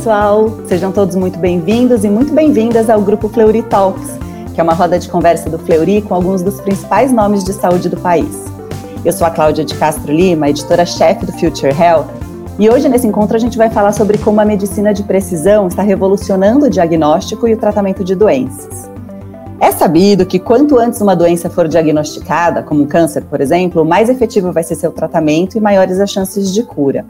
pessoal! Sejam todos muito bem-vindos e muito bem-vindas ao grupo Fleury Talks, que é uma roda de conversa do Fleury com alguns dos principais nomes de saúde do país. Eu sou a Cláudia de Castro Lima, editora-chefe do Future Health, e hoje nesse encontro a gente vai falar sobre como a medicina de precisão está revolucionando o diagnóstico e o tratamento de doenças. É sabido que quanto antes uma doença for diagnosticada, como um câncer, por exemplo, mais efetivo vai ser seu tratamento e maiores as chances de cura.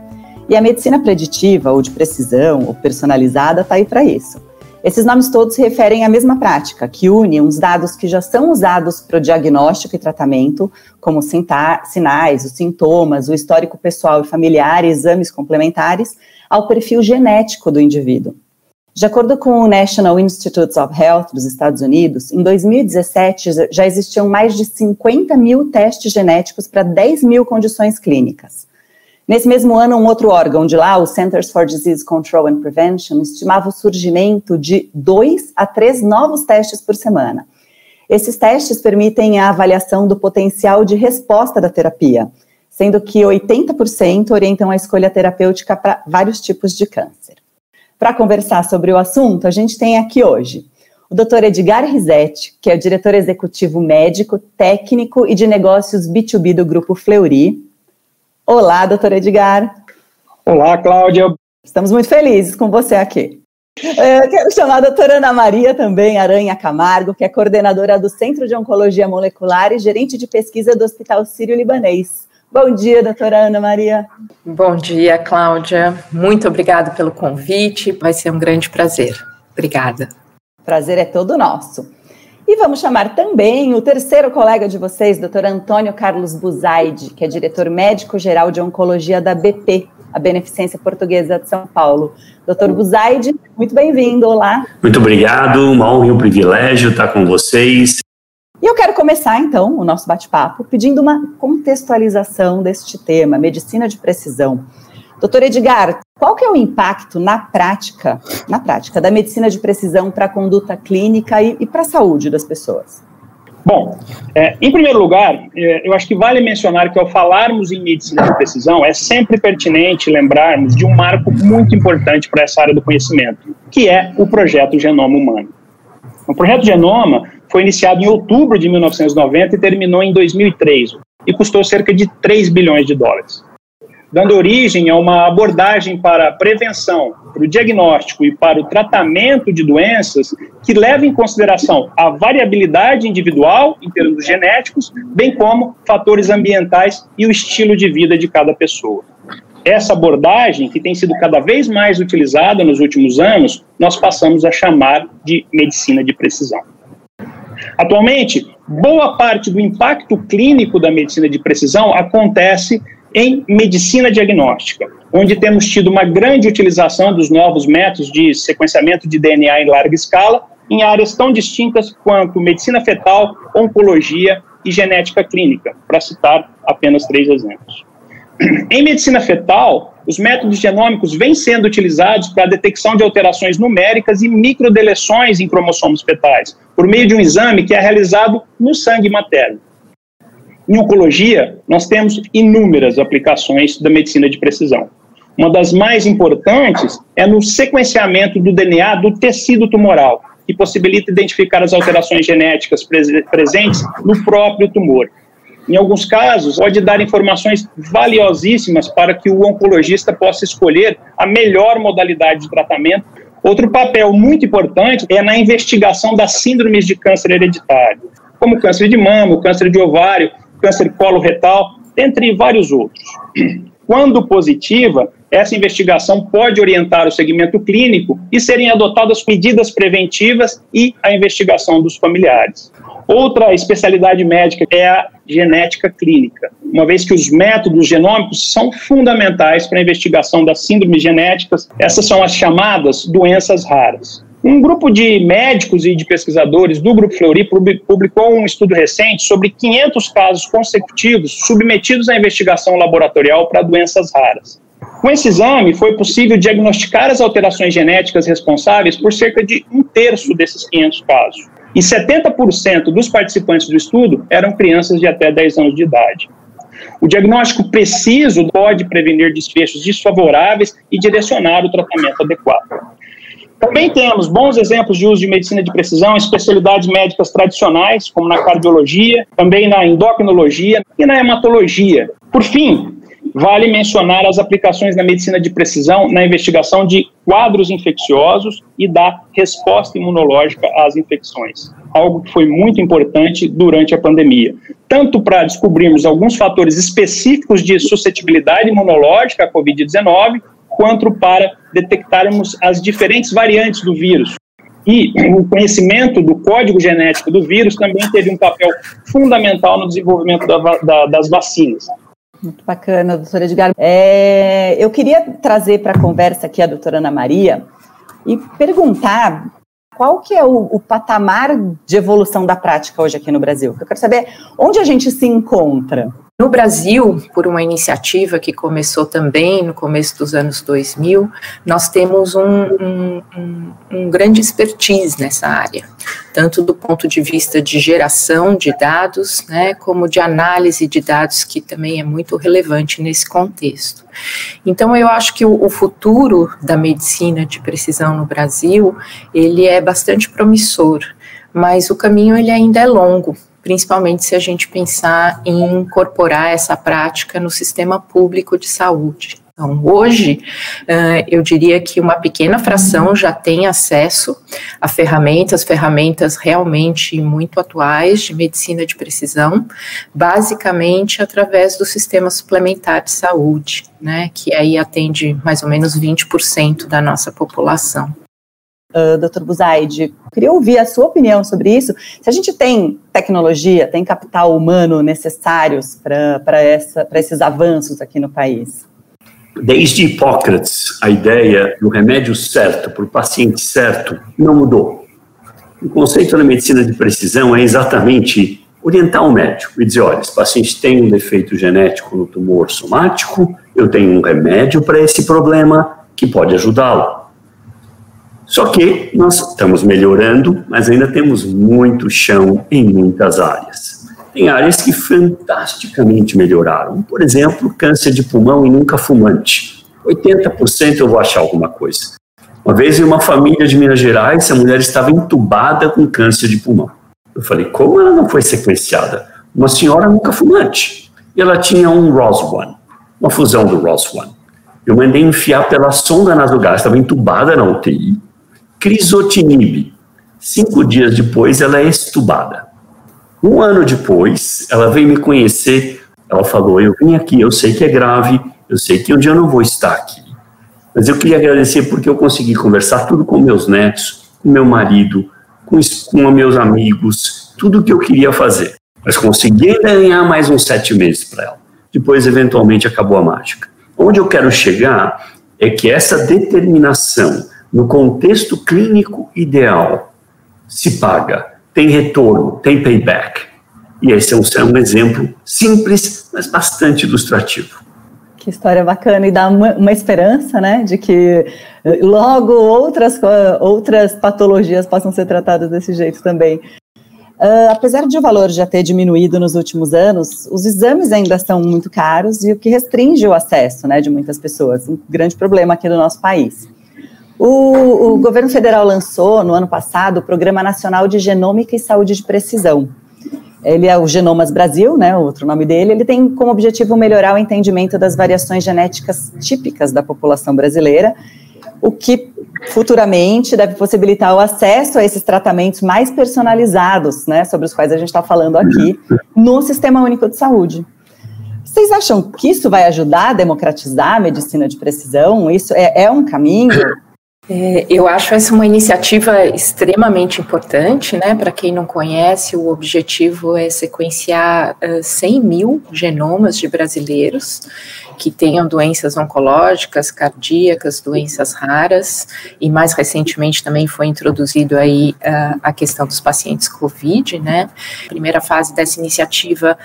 E a medicina preditiva, ou de precisão, ou personalizada, está aí para isso. Esses nomes todos se referem à mesma prática, que une uns dados que já são usados para o diagnóstico e tratamento, como sinais, os sintomas, o histórico pessoal e familiar exames complementares, ao perfil genético do indivíduo. De acordo com o National Institutes of Health dos Estados Unidos, em 2017 já existiam mais de 50 mil testes genéticos para 10 mil condições clínicas. Nesse mesmo ano, um outro órgão de lá, o Centers for Disease Control and Prevention, estimava o surgimento de dois a três novos testes por semana. Esses testes permitem a avaliação do potencial de resposta da terapia, sendo que 80% orientam a escolha terapêutica para vários tipos de câncer. Para conversar sobre o assunto, a gente tem aqui hoje o Dr. Edgar Rizetti, que é o diretor executivo médico, técnico e de negócios B2B do Grupo Fleury, Olá, doutor Edgar. Olá, Cláudia. Estamos muito felizes com você aqui. Eu quero chamar a doutora Ana Maria também, Aranha Camargo, que é coordenadora do Centro de Oncologia Molecular e gerente de pesquisa do Hospital Sírio-Libanês. Bom dia, doutora Ana Maria. Bom dia, Cláudia. Muito obrigada pelo convite. Vai ser um grande prazer. Obrigada. Prazer é todo nosso. E vamos chamar também o terceiro colega de vocês, doutor Antônio Carlos Buzaide, que é diretor médico-geral de oncologia da BP, a Beneficência Portuguesa de São Paulo. Doutor Buzaide, muito bem-vindo, olá. Muito obrigado, uma honra e um privilégio estar com vocês. E eu quero começar, então, o nosso bate-papo pedindo uma contextualização deste tema, medicina de precisão. Doutor Edgar, qual que é o impacto na prática, na prática, da medicina de precisão para a conduta clínica e, e para a saúde das pessoas? Bom, é, em primeiro lugar, é, eu acho que vale mencionar que ao falarmos em medicina de precisão, é sempre pertinente lembrarmos de um marco muito importante para essa área do conhecimento, que é o projeto Genoma Humano. O projeto Genoma foi iniciado em outubro de 1990 e terminou em 2003 e custou cerca de 3 bilhões de dólares dando origem a uma abordagem para a prevenção, para o diagnóstico e para o tratamento de doenças que leva em consideração a variabilidade individual em termos genéticos, bem como fatores ambientais e o estilo de vida de cada pessoa. Essa abordagem, que tem sido cada vez mais utilizada nos últimos anos, nós passamos a chamar de medicina de precisão. Atualmente, boa parte do impacto clínico da medicina de precisão acontece em medicina diagnóstica, onde temos tido uma grande utilização dos novos métodos de sequenciamento de DNA em larga escala, em áreas tão distintas quanto medicina fetal, oncologia e genética clínica, para citar apenas três exemplos. Em medicina fetal, os métodos genômicos vêm sendo utilizados para a detecção de alterações numéricas e microdeleções em cromossomos fetais, por meio de um exame que é realizado no sangue materno. Em oncologia, nós temos inúmeras aplicações da medicina de precisão. Uma das mais importantes é no sequenciamento do DNA do tecido tumoral, que possibilita identificar as alterações genéticas presentes no próprio tumor. Em alguns casos, pode dar informações valiosíssimas para que o oncologista possa escolher a melhor modalidade de tratamento. Outro papel muito importante é na investigação das síndromes de câncer hereditário, como câncer de mama, câncer de ovário, câncer coloretal, entre vários outros. Quando positiva, essa investigação pode orientar o segmento clínico e serem adotadas medidas preventivas e a investigação dos familiares. Outra especialidade médica é a genética clínica, uma vez que os métodos genômicos são fundamentais para a investigação das síndromes genéticas, essas são as chamadas doenças raras. Um grupo de médicos e de pesquisadores do Grupo Fleury publicou um estudo recente sobre 500 casos consecutivos submetidos à investigação laboratorial para doenças raras. Com esse exame, foi possível diagnosticar as alterações genéticas responsáveis por cerca de um terço desses 500 casos. E 70% dos participantes do estudo eram crianças de até 10 anos de idade. O diagnóstico preciso pode prevenir desfechos desfavoráveis e direcionar o tratamento adequado. Também temos bons exemplos de uso de medicina de precisão em especialidades médicas tradicionais, como na cardiologia, também na endocrinologia e na hematologia. Por fim, vale mencionar as aplicações da medicina de precisão na investigação de quadros infecciosos e da resposta imunológica às infecções, algo que foi muito importante durante a pandemia, tanto para descobrirmos alguns fatores específicos de suscetibilidade imunológica à Covid-19, quanto para detectarmos as diferentes variantes do vírus. E o conhecimento do código genético do vírus também teve um papel fundamental no desenvolvimento da, da, das vacinas. Muito bacana, doutora Edgar. É, eu queria trazer para a conversa aqui a doutora Ana Maria e perguntar qual que é o, o, patamar de evolução da prática hoje aqui no Brasil. Eu quero saber onde a gente se encontra. No Brasil, por uma iniciativa que começou também no começo dos anos 2000, nós temos um, um, um, grande expertise nessa área, tanto do ponto de vista de geração de dados, né, como de análise de dados, que também é muito relevante nesse contexto. Então, eu acho que o, o futuro da medicina de precisão no Brasil, ele é bastante promissor, mas o caminho ele ainda é longo principalmente se a gente pensar em incorporar essa prática no sistema público de saúde. Então, hoje, eu diria que uma pequena fração já tem acesso a ferramentas, ferramentas realmente muito atuais de medicina de precisão, basicamente através do sistema suplementar de saúde, né, que aí atende mais ou menos 20% da nossa população uh, Dr. Buzaide, queria ouvir a sua opinião sobre isso. Se a gente tem tecnologia, tem capital humano necessários para esses avanços aqui no país? Desde Hipócrates, a ideia do remédio certo para o paciente certo não mudou. O conceito da medicina de precisão é exatamente orientar o médico e dizer: olha, esse paciente tem um defeito genético no tumor somático, eu tenho um remédio para esse problema que pode ajudá-lo. Só que nós estamos melhorando, mas ainda temos muito chão em muitas áreas. Tem áreas que fantasticamente melhoraram. Por exemplo, câncer de pulmão e nunca fumante. 80% eu vou achar alguma coisa. Uma vez em uma família de Minas Gerais, a mulher estava entubada com câncer de pulmão. Eu falei, como ela não foi sequenciada? Uma senhora nunca fumante. E ela tinha um ROS1, uma fusão do ROS1. Eu mandei enfiar pela sonda nasogástrica, estava entubada na UTI, crisotinib. Cinco dias depois, ela é estubada. Um ano depois, ela veio me conhecer. Ela falou: Eu vim aqui, eu sei que é grave, eu sei que um dia eu não vou estar aqui. Mas eu queria agradecer porque eu consegui conversar tudo com meus netos, com meu marido, com, com meus amigos, tudo o que eu queria fazer. Mas consegui ganhar mais uns sete meses para ela. Depois, eventualmente, acabou a mágica. Onde eu quero chegar é que essa determinação no contexto clínico ideal, se paga, tem retorno, tem payback. E esse é um, é exemplo simples, mas bastante ilustrativo. Que história bacana e dá uma, esperança, né, de que eh, logo outras, outras patologias possam ser tratadas desse jeito também. Uh, apesar de o valor já ter diminuído nos últimos anos, os exames ainda são muito caros e o que restringe o acesso, né, de muitas pessoas. Um grande problema aqui no nosso país. O, o, governo federal lançou no ano passado o Programa Nacional de Genômica e Saúde de Precisão. Ele é o Genomas Brasil, né, outro nome dele. Ele tem como objetivo melhorar o entendimento das variações genéticas típicas da população brasileira, o que futuramente deve possibilitar o acesso a esses tratamentos mais personalizados, né, sobre os quais a gente está falando aqui, no Sistema Único de Saúde. Vocês acham que isso vai ajudar a democratizar a medicina de precisão? Isso é, é um caminho? É, eu acho essa uma iniciativa extremamente importante, né? Para quem não conhece, o objetivo é sequenciar uh, 100 mil genomas de brasileiros que tenham doenças oncológicas, cardíacas, doenças raras, e mais recentemente também foi introduzido aí uh, a questão dos pacientes COVID, né? Primeira fase dessa iniciativa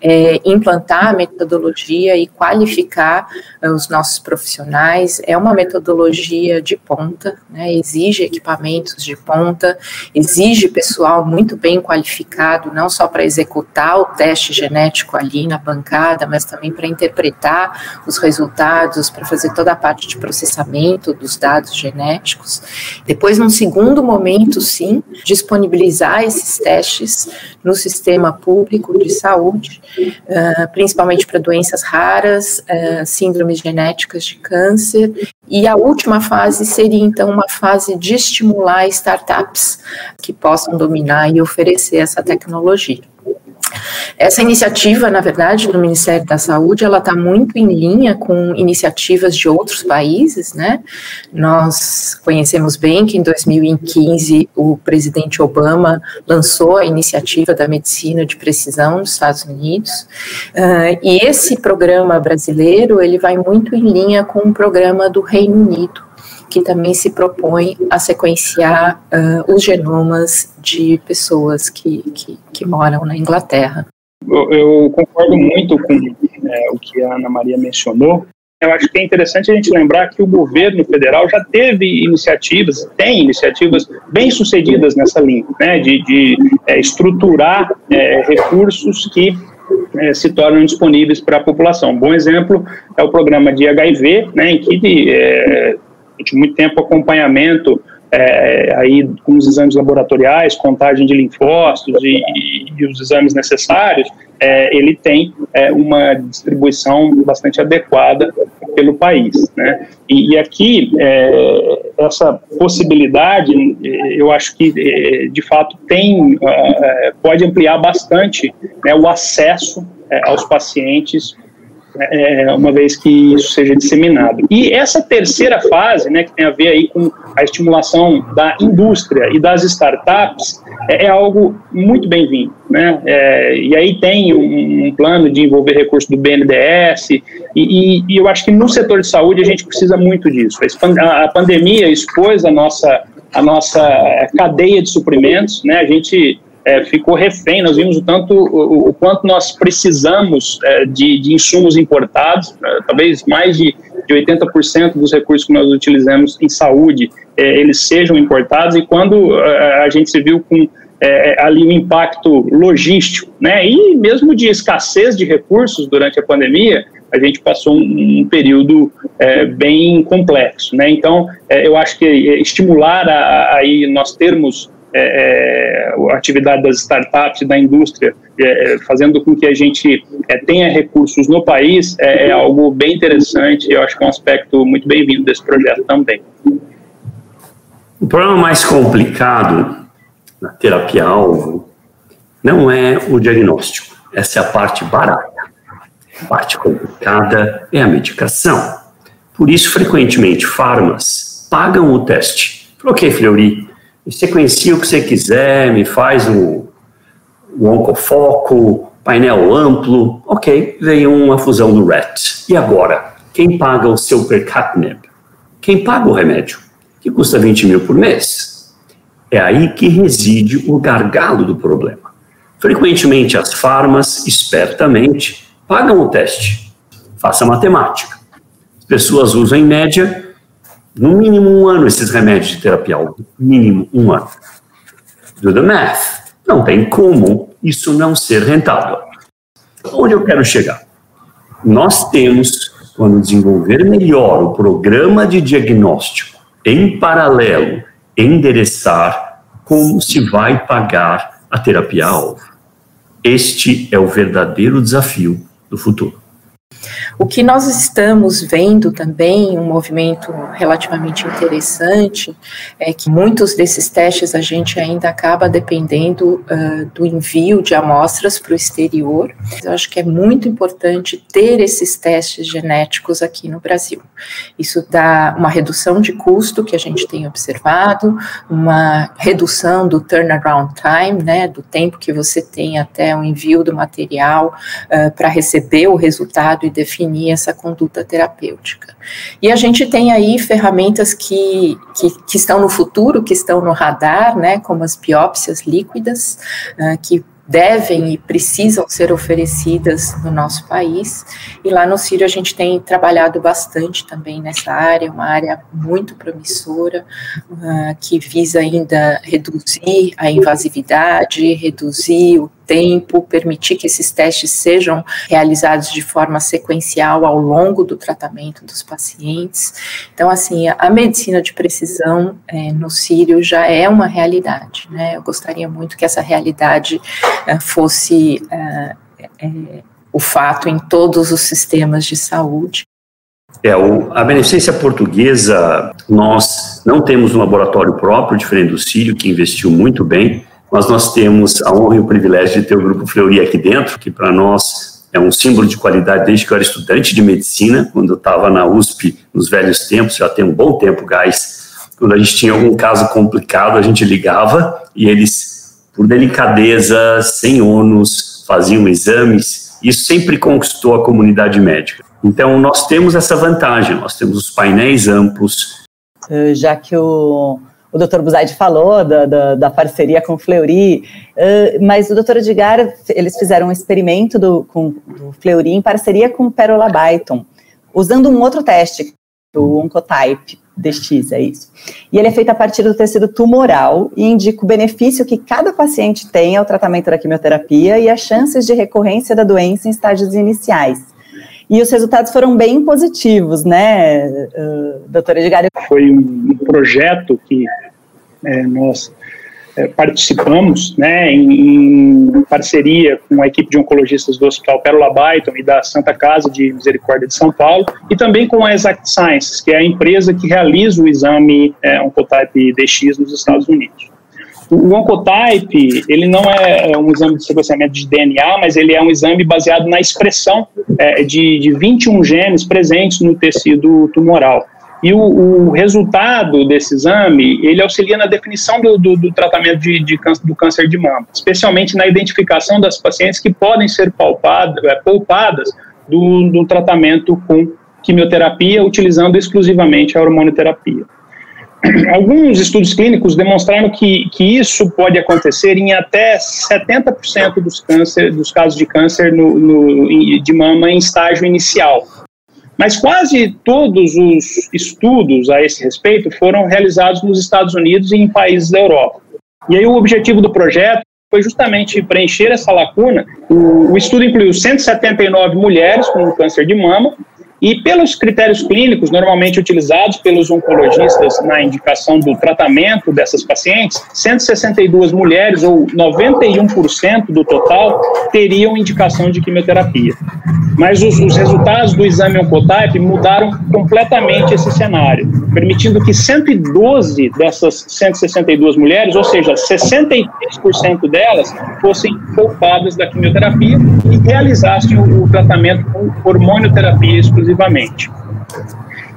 é implantar a metodologia e qualificar uh, os nossos profissionais. É uma metodologia de ponta, né? Exige equipamentos de ponta, exige pessoal muito bem qualificado, não só para executar o teste genético ali na bancada, mas também para interpretar os resultados, para fazer toda a parte de processamento dos dados genéticos. Depois, num segundo momento, sim, disponibilizar esses testes no sistema público de saúde, uh, principalmente para doenças raras, uh, síndromes genéticas de câncer. E a última fase seria, então, uma fase de estimular startups que possam dominar e oferecer essa tecnologia. Essa iniciativa, na verdade, do Ministério da Saúde, ela está muito em linha com iniciativas de outros países, né? Nós conhecemos bem que em 2015 o presidente Obama lançou a iniciativa da medicina de precisão nos Estados Unidos, uh, e esse programa brasileiro ele vai muito em linha com o programa do Reino Unido que também se propõe a sequenciar uh, os genomas de pessoas que, que, que moram na Inglaterra. Eu, concordo muito com é, o que a Ana Maria mencionou. Eu acho que é interessante a gente lembrar que o governo federal já teve iniciativas, tem iniciativas bem sucedidas nessa linha, né, de, de é, estruturar é, recursos que é, se tornam disponíveis para a população. Um bom exemplo é o programa de HIV, né, em que é, durante muito tempo acompanhamento é, aí com os exames laboratoriais, contagem de linfócitos e, e, os exames necessários, é, ele tem é, uma distribuição bastante adequada pelo país. Né? E, e aqui, é, essa possibilidade, eu acho que, é, de fato, tem, é, pode ampliar bastante né, o acesso aos pacientes é, uma vez que isso seja disseminado. E essa terceira fase, né, que tem a ver aí com a estimulação da indústria e das startups, é, é algo muito bem-vindo, né? É, e aí tem um, um, plano de envolver recursos do BNDES e, e, e, eu acho que no setor de saúde a gente precisa muito disso. A, a pandemia expôs a nossa a nossa cadeia de suprimentos, né? A gente é, ficou refém. Nós vimos o tanto o, o quanto nós precisamos é, de, de, insumos importados, é, talvez mais de, de 80% dos recursos que nós utilizamos em saúde é, eles sejam importados. E quando é, a gente se viu com é, ali um impacto logístico, né, e mesmo de escassez de recursos durante a pandemia, a gente passou um, um período é, bem complexo, né? Então, é, eu acho que estimular aí nós termos é, é, a atividade das startups, da indústria, é, fazendo com que a gente é, tenha recursos no país, é, é, algo bem interessante e eu acho que é um aspecto muito bem-vindo desse projeto também. O problema mais complicado na terapia-alvo não é o diagnóstico, essa é a parte barata. A parte complicada é a medicação. Por isso, frequentemente, farmas pagam o teste. Ok, Fleury, sequencia o que você quiser, me faz o, o oncofoco, painel amplo, ok, veio uma fusão do RET. E agora, quem paga o seu percatneb? Quem paga o remédio? Que custa 20 mil por mês. É aí que reside o gargalo do problema. Frequentemente as farmas, espertamente, pagam o teste. Faça matemática. As pessoas usam em média no mínimo um ano esses remédios de terapia, mínimo um ano. Do the math. Não tem como isso não ser rentável. Onde eu quero chegar? Nós temos, quando desenvolver melhor o programa de diagnóstico, em paralelo, endereçar como se vai pagar a terapia-alvo. Este é o verdadeiro desafio do futuro. O que nós estamos vendo também, um movimento relativamente interessante, é que muitos desses testes a gente ainda acaba dependendo uh, do envio de amostras para o exterior. Eu acho que é muito importante ter esses testes genéticos aqui no Brasil. Isso dá uma redução de custo que a gente tem observado, uma redução do turnaround time, né, do tempo que você tem até o envio do material uh, para receber o resultado e definir definir essa conduta terapêutica. E a gente tem aí ferramentas que, que, que estão no futuro, que estão no radar, né, como as biópsias líquidas, uh, que devem e precisam ser oferecidas no nosso país. E lá no Sírio a gente tem trabalhado bastante também nessa área, uma área muito promissora, uh, que visa ainda reduzir a invasividade, reduzir o tempo, permitir que esses testes sejam realizados de forma sequencial ao longo do tratamento dos pacientes. Então, assim, a medicina de precisão é, no Sírio já é uma realidade, né? Eu gostaria muito que essa realidade é, fosse é, é, o fato em todos os sistemas de saúde. É, o, a beneficência portuguesa, nós não temos um laboratório próprio, diferente do Sírio, que investiu muito bem, mas nós temos a honra e o privilégio de ter o Grupo Fleury aqui dentro, que para nós é um símbolo de qualidade desde que eu era estudante de medicina, quando eu estava na USP nos velhos tempos, já tem um bom tempo, gás, quando a gente tinha algum caso complicado, a gente ligava e eles, por delicadeza, sem ônus, faziam exames, isso sempre conquistou a comunidade médica. Então, nós temos essa vantagem, nós temos os painéis amplos. Eh, já que o o doutor Buzaide falou da, da, da, parceria com o Fleury, uh, mas o doutor Edgar, eles fizeram um experimento do, com, do Fleury em parceria com o Perola Byton, usando um outro teste, o Oncotype DX, é isso. E ele é feito a partir do tecido tumoral e indica o benefício que cada paciente tem ao tratamento da quimioterapia e as chances de recorrência da doença em estágios iniciais. E os resultados foram bem positivos, né, uh, doutora Edgar? Foi um projeto que é, nós é, participamos, né, em, em, parceria com a equipe de oncologistas do Hospital Pérola Byton e da Santa Casa de Misericórdia de São Paulo, e também com a Exact Sciences, que é a empresa que realiza o exame é, Oncotype DX nos Estados Unidos. O Oncotype, ele não é, é um exame de sequenciamento de DNA, mas ele é um exame baseado na expressão é, de, de 21 genes presentes no tecido tumoral. E o, o, resultado desse exame, ele auxilia na definição do, do, do tratamento de, de câncer, do câncer de mama, especialmente na identificação das pacientes que podem ser palpadas, é, poupadas do, do tratamento com quimioterapia, utilizando exclusivamente a hormonioterapia. Alguns estudos clínicos demonstraram que, que isso pode acontecer em até 70% dos, câncer, dos casos de câncer no, no, de mama em estágio inicial. Mas quase todos os estudos a esse respeito foram realizados nos Estados Unidos e em países da Europa. E aí o objetivo do projeto foi justamente preencher essa lacuna. O, o estudo incluiu 179 mulheres com câncer de mama e pelos critérios clínicos normalmente utilizados pelos oncologistas na indicação do tratamento dessas pacientes, 162 mulheres, ou 91% do total, teriam indicação de quimioterapia. Mas os, os resultados do exame Oncotype mudaram completamente esse cenário, permitindo que 112 dessas 162 mulheres, ou seja, 63% delas, fossem poupadas da quimioterapia e realizassem o, o tratamento com hormonioterapia exclusiva exclusivamente.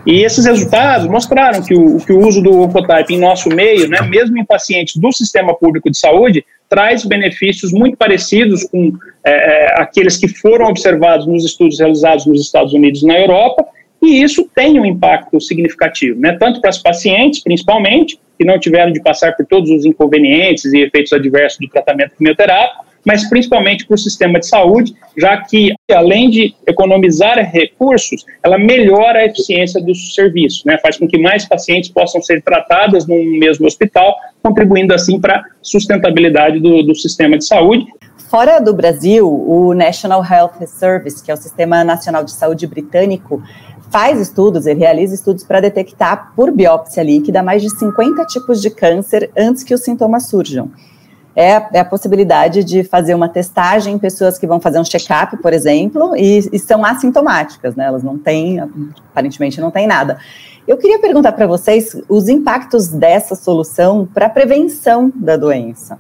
E esses resultados mostraram que o, que o uso do Oncotype em nosso meio, né, mesmo em pacientes do sistema público de saúde, traz benefícios muito parecidos com é, é, aqueles que foram observados nos estudos realizados nos Estados Unidos e na Europa, e isso tem um impacto significativo, né, tanto para as pacientes, principalmente, que não tiveram de passar por todos os inconvenientes e efeitos adversos do tratamento quimioterápico, mas principalmente para o sistema de saúde, já que, além de economizar recursos, ela melhora a eficiência dos serviços, né? faz com que mais pacientes possam ser tratadas num mesmo hospital, contribuindo assim para a sustentabilidade do, do sistema de saúde. Fora do Brasil, o National Health Service, que é o Sistema Nacional de Saúde britânico, faz estudos, ele realiza estudos para detectar por biópsia líquida mais de 50 tipos de câncer antes que os sintomas surjam é, é, a possibilidade de fazer uma testagem em pessoas que vão fazer um check-up, por exemplo, e, e, são assintomáticas, né? Elas não têm, aparentemente não têm nada. Eu queria perguntar para vocês os impactos dessa solução para a prevenção da doença.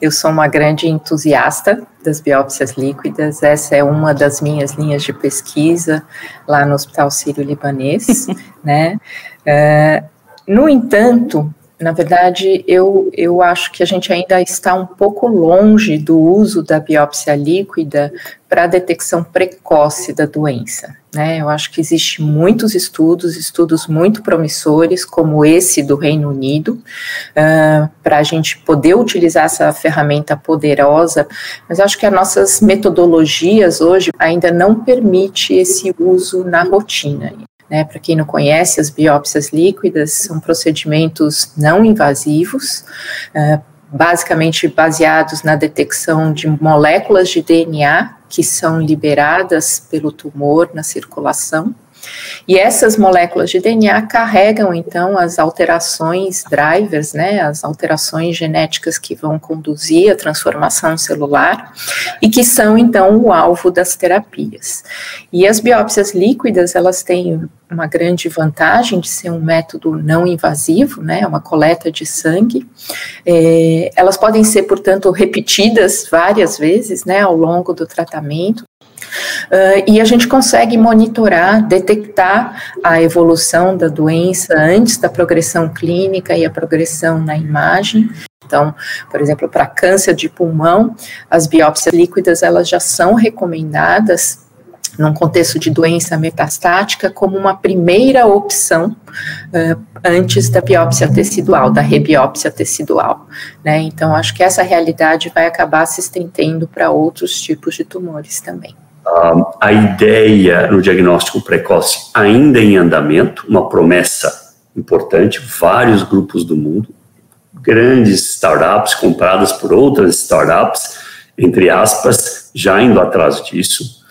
Eu sou uma grande entusiasta das biópsias líquidas, essa é uma das minhas linhas de pesquisa lá no Hospital Sírio-Libanês, né? Uh, no entanto, Na verdade, eu, eu acho que a gente ainda está um pouco longe do uso da biópsia líquida para a detecção precoce da doença. Né? Eu acho que existe muitos estudos, estudos muito promissores, como esse do Reino Unido, uh, para a gente poder utilizar essa ferramenta poderosa, mas acho que as nossas metodologias hoje ainda não permite esse uso na rotina. Né, Para quem não conhece, as biópsias líquidas são procedimentos não invasivos, uh, basicamente baseados na detecção de moléculas de DNA que são liberadas pelo tumor na circulação. E essas moléculas de DNA carregam então as alterações drivers, né, as alterações genéticas que vão conduzir a transformação celular e que são então o alvo das terapias. E as biópsias líquidas, elas têm uma grande vantagem de ser um método não invasivo, né, uma coleta de sangue. É, elas podem ser, portanto, repetidas várias vezes, né, ao longo do tratamento. Uh, e a gente consegue monitorar, detectar a evolução da doença antes da progressão clínica e a progressão na imagem. Então, por exemplo, para câncer de pulmão, as biópsias líquidas elas já são recomendadas num contexto de doença metastática como uma primeira opção uh, antes da biópsia tecidual, da rebiópsia tecidual. Né? Então, acho que essa realidade vai acabar se estendendo para outros tipos de tumores também a ideia no diagnóstico precoce ainda em andamento, uma promessa importante, vários grupos do mundo, grandes startups compradas por outras startups, entre aspas, já indo atrás disso,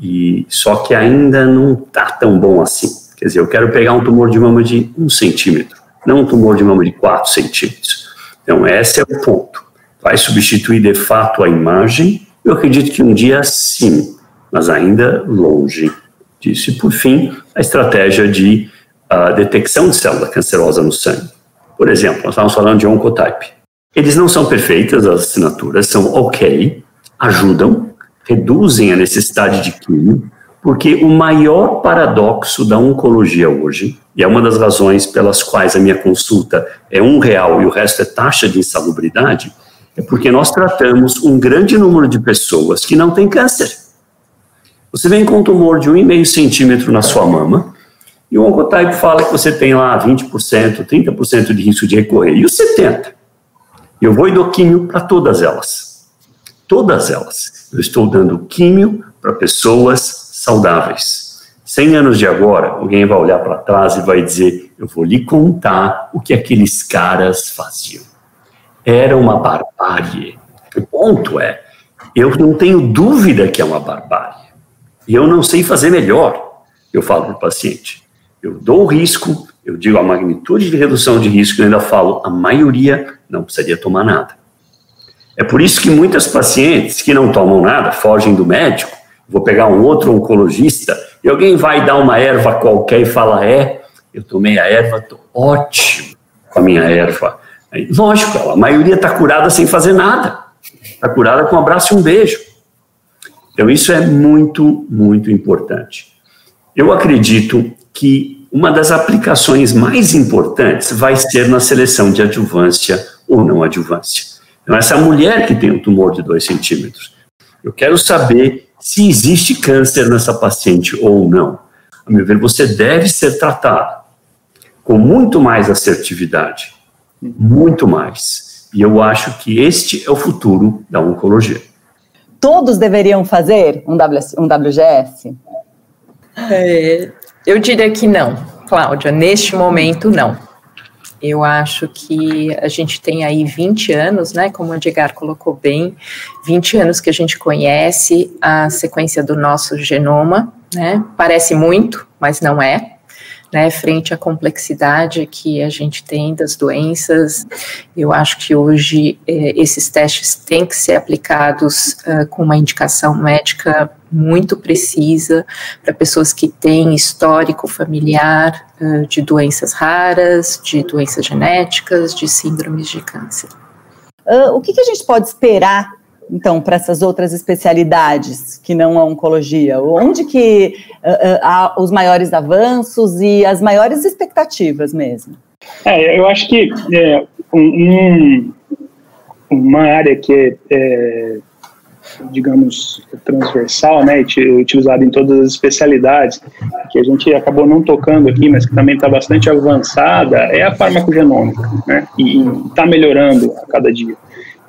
e só que ainda não está tão bom assim. Quer dizer, eu quero pegar um tumor de mama de um centímetro, não um tumor de mama de quatro centímetros. Então, esse é o ponto. Vai substituir de fato a imagem? Eu acredito que um dia sim, mas ainda longe disso. E, por fim, a estratégia de uh, detecção de célula cancerosa no sangue. Por exemplo, nós estávamos falando de oncotype. Eles não são perfeitas, as assinaturas são ok, ajudam, reduzem a necessidade de químio, porque o maior paradoxo da oncologia hoje, e é uma das razões pelas quais a minha consulta é um real e o resto é taxa de insalubridade, é porque nós tratamos um grande número de pessoas que não têm câncer. Você vem com um tumor de 1,5 centímetro na sua mama, e o Oncotype fala que você tem lá 20%, 30% de risco de recorrer, e os 70%. Eu vou e dou químio para todas elas. Todas elas. Eu estou dando químio para pessoas saudáveis. 100 anos de agora, alguém vai olhar para trás e vai dizer: Eu vou lhe contar o que aqueles caras faziam. Era uma barbárie. O ponto é: eu não tenho dúvida que é uma barbárie e eu não sei fazer melhor, eu falo para o paciente. Eu dou o risco, eu digo a magnitude de redução de risco e ainda falo, a maioria não precisaria tomar nada. É por isso que muitas pacientes que não tomam nada fogem do médico, vou pegar um outro oncologista, e alguém vai dar uma erva qualquer e fala, é, eu tomei a erva, estou ótimo com a minha erva. Aí, lógico, a maioria está curada sem fazer nada. Está curada com um abraço e um beijo. Então, isso é muito, muito importante. Eu acredito que uma das aplicações mais importantes vai ser na seleção de adjuvância ou não adjuvância. Então, essa mulher que tem um tumor de 2 centímetros, eu quero saber se existe câncer nessa paciente ou não. A meu ver, você deve ser tratado com muito mais assertividade, muito mais. E eu acho que este é o futuro da oncologia todos deveriam fazer um, w, um WGS? É, eu diria que não, Cláudia, neste momento não. Eu acho que a gente tem aí 20 anos, né, como o Edgar colocou bem, 20 anos que a gente conhece a sequência do nosso genoma, né, parece muito, mas não é, né, frente à complexidade que a gente tem das doenças. Eu acho que hoje eh, esses testes têm que ser aplicados uh, com uma indicação médica muito precisa para pessoas que têm histórico familiar uh, de doenças raras, de doenças genéticas, de síndromes de câncer. Uh, o que, que a gente pode esperar então, para essas outras especialidades que não a oncologia? Onde que uh, há os maiores avanços e as maiores expectativas mesmo? É, eu acho que é, um, uma área que é, é digamos, transversal, né, utilizada em todas as especialidades, que a gente acabou não tocando aqui, mas que também está bastante avançada, é a farmacogenômica, né, e está melhorando a cada dia.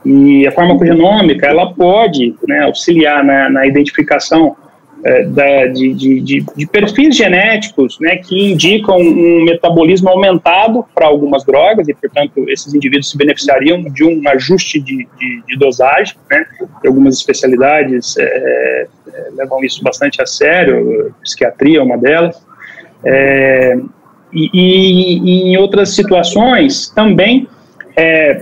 E a farmacogenômica, ela pode né, auxiliar na, na identificação é, da, de, de, de, perfis genéticos né, que indicam um metabolismo aumentado para algumas drogas e, portanto, esses indivíduos se beneficiariam de um ajuste de, de dosagem. Né, algumas especialidades é, levam isso bastante a sério, psiquiatria é uma delas. É, e, e, e, em outras situações também é,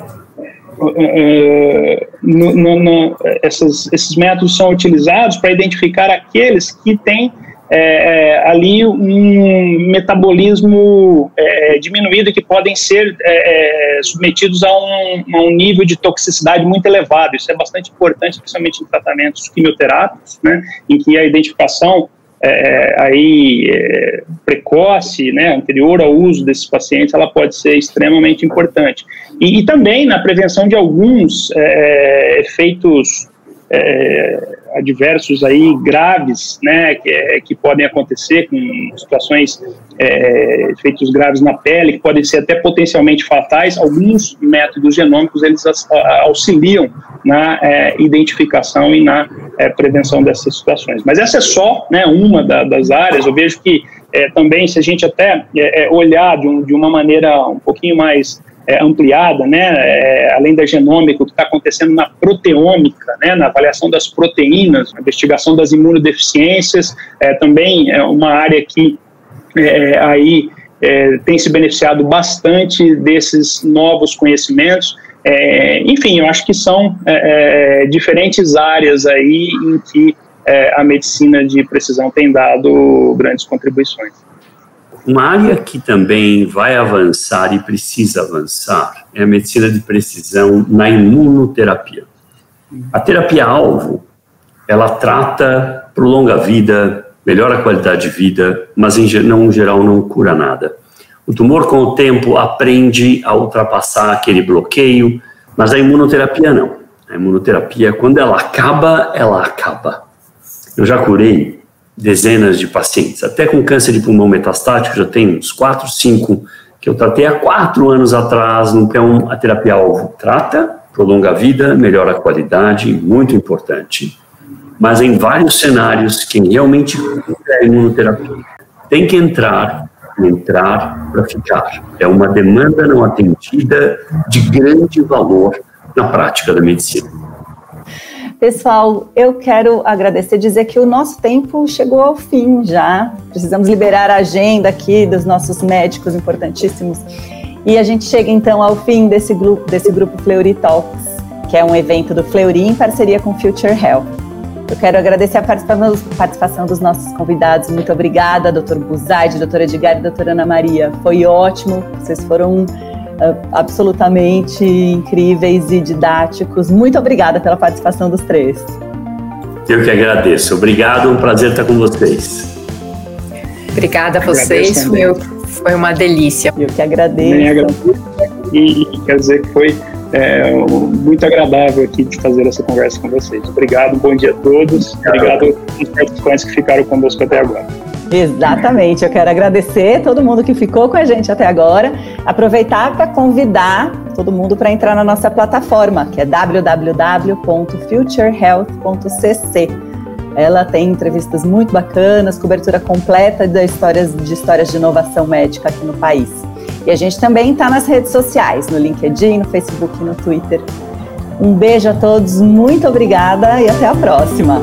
no, no, no, essas, esses métodos são utilizados para identificar aqueles que têm é, ali um metabolismo é, diminuído que podem ser é, submetidos a um, a um, nível de toxicidade muito elevado. Isso é bastante importante, principalmente em tratamentos quimioterápicos, né, em que a identificação é, aí é, precoce, né, anterior ao uso desses pacientes, ela pode ser extremamente importante. E, e também na prevenção de alguns é, é efeitos é, adversos aí graves, né, que, é, que podem acontecer com situações, é, efeitos graves na pele, que podem ser até potencialmente fatais. Alguns métodos genômicos eles auxiliam na é, identificação e na é, prevenção dessas situações. Mas essa é só, né, uma da, das áreas. Eu vejo que é, também, se a gente até é, olhar de, um, de uma maneira um pouquinho mais é, ampliada, né, é, além da genômica, o que está acontecendo na proteômica, né, na avaliação das proteínas, na investigação das imunodeficiências, é, também é uma área que é, aí é, tem se beneficiado bastante desses novos conhecimentos. É, enfim, eu acho que são diferentes áreas aí em que a medicina de precisão tem dado grandes contribuições. Uma área que também vai avançar e precisa avançar é a medicina de precisão na imunoterapia. A terapia-alvo, ela trata, prolonga a vida, melhora a qualidade de vida, mas em, não, em geral não cura nada. O tumor, com o tempo, aprende a ultrapassar aquele bloqueio, mas a imunoterapia não. A imunoterapia, quando ela acaba, ela acaba. Eu já curei dezenas de pacientes, até com câncer de pulmão metastático, já tem uns 4, 5 que eu tratei há quatro anos atrás, então a terapia alvo trata, prolonga a vida, melhora a qualidade, muito importante. Mas em vários cenários, quem realmente é imunoterapia tem que entrar, entrar para ficar. É uma demanda não atendida de grande valor na prática da medicina. Pessoal, eu quero agradecer, dizer que o nosso tempo chegou ao fim já. Precisamos liberar a agenda aqui dos nossos médicos importantíssimos. E a gente chega então ao fim desse grupo, desse grupo Fleury Talks, que é um evento do Fleury em parceria com Future Health. Eu quero agradecer a participação dos nossos convidados. Muito obrigada, doutor Buzaide, doutora Edgar e doutora Ana Maria. Foi ótimo, vocês foram absolutamente incríveis e didáticos. Muito obrigada pela participação dos três. Eu que agradeço. Obrigado, um prazer estar com vocês. Obrigada a vocês, foi, foi uma delícia. Eu que agradeço. agradeço. E, e quer dizer que foi é, muito agradável aqui de fazer essa conversa com vocês. Obrigado, bom dia a todos. Obrigado aos participantes que ficaram conosco até agora. Exatamente, eu quero agradecer todo mundo que ficou com a gente até agora. Aproveitar para convidar todo mundo para entrar na nossa plataforma, que é www.futurehealth.cc. Ela tem entrevistas muito bacanas, cobertura completa de histórias, de histórias de inovação médica aqui no país. E a gente também está nas redes sociais, no LinkedIn, no Facebook e no Twitter. Um beijo a todos, muito obrigada e até a próxima.